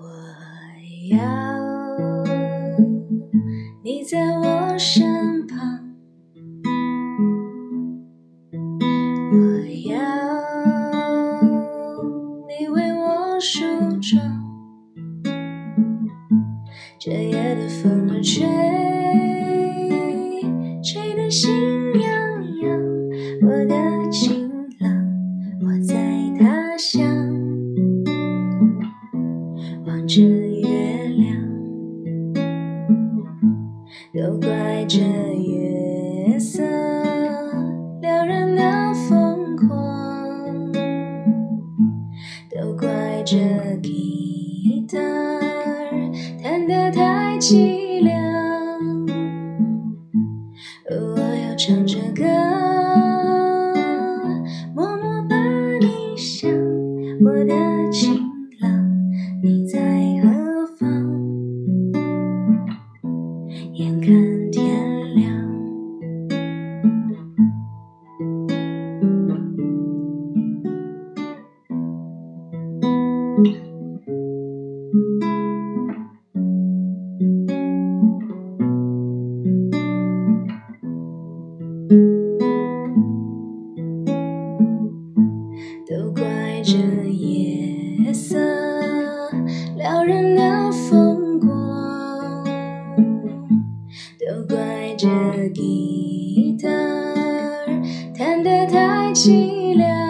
我要你在我身这月亮，都怪这月色撩人的疯狂，都怪这夜色撩人的风光，都怪这吉他儿弹得太凄凉。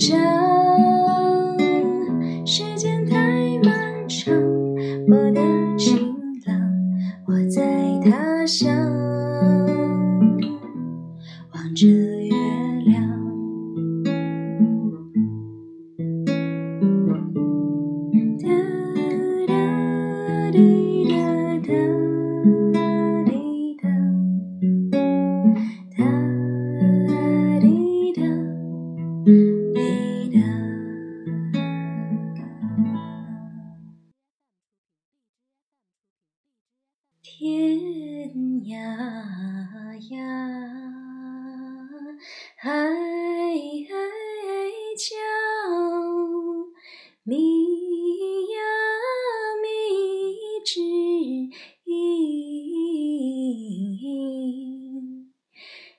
太紧张，时间太漫长，我的情郎，我在他乡，望着呀呀，海海角，迷呀迷之音。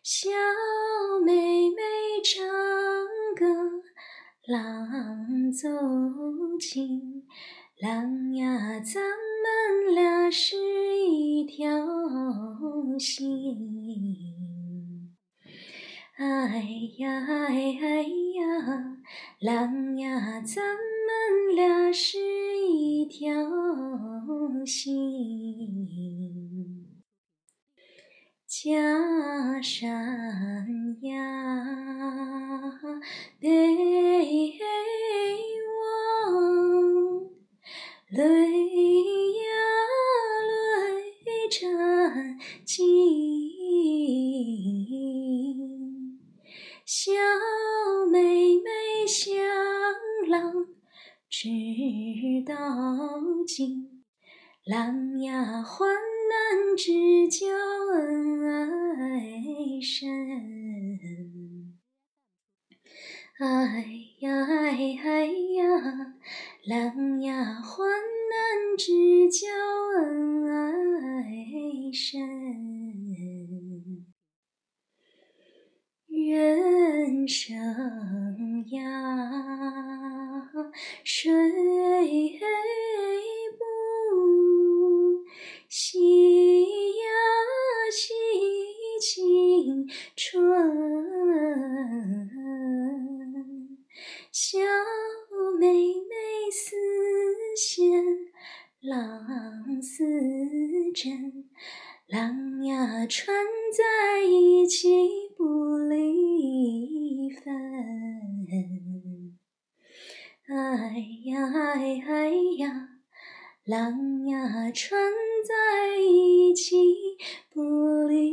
小妹妹唱歌，郎奏琴。郎呀，咱们俩是心。哎呀哎哎呀，郎呀，咱们俩是一条心。假山呀，北望，泪呀泪小妹妹向郎直到今，郎呀患难知交恩爱深。哎呀哎哎呀，郎呀患难知交恩爱深。人生呀，水不息呀，惜青春。小妹妹似线，郎似针。郎呀穿在一起不离分。哎呀哎哎呀郎呀穿在一起不离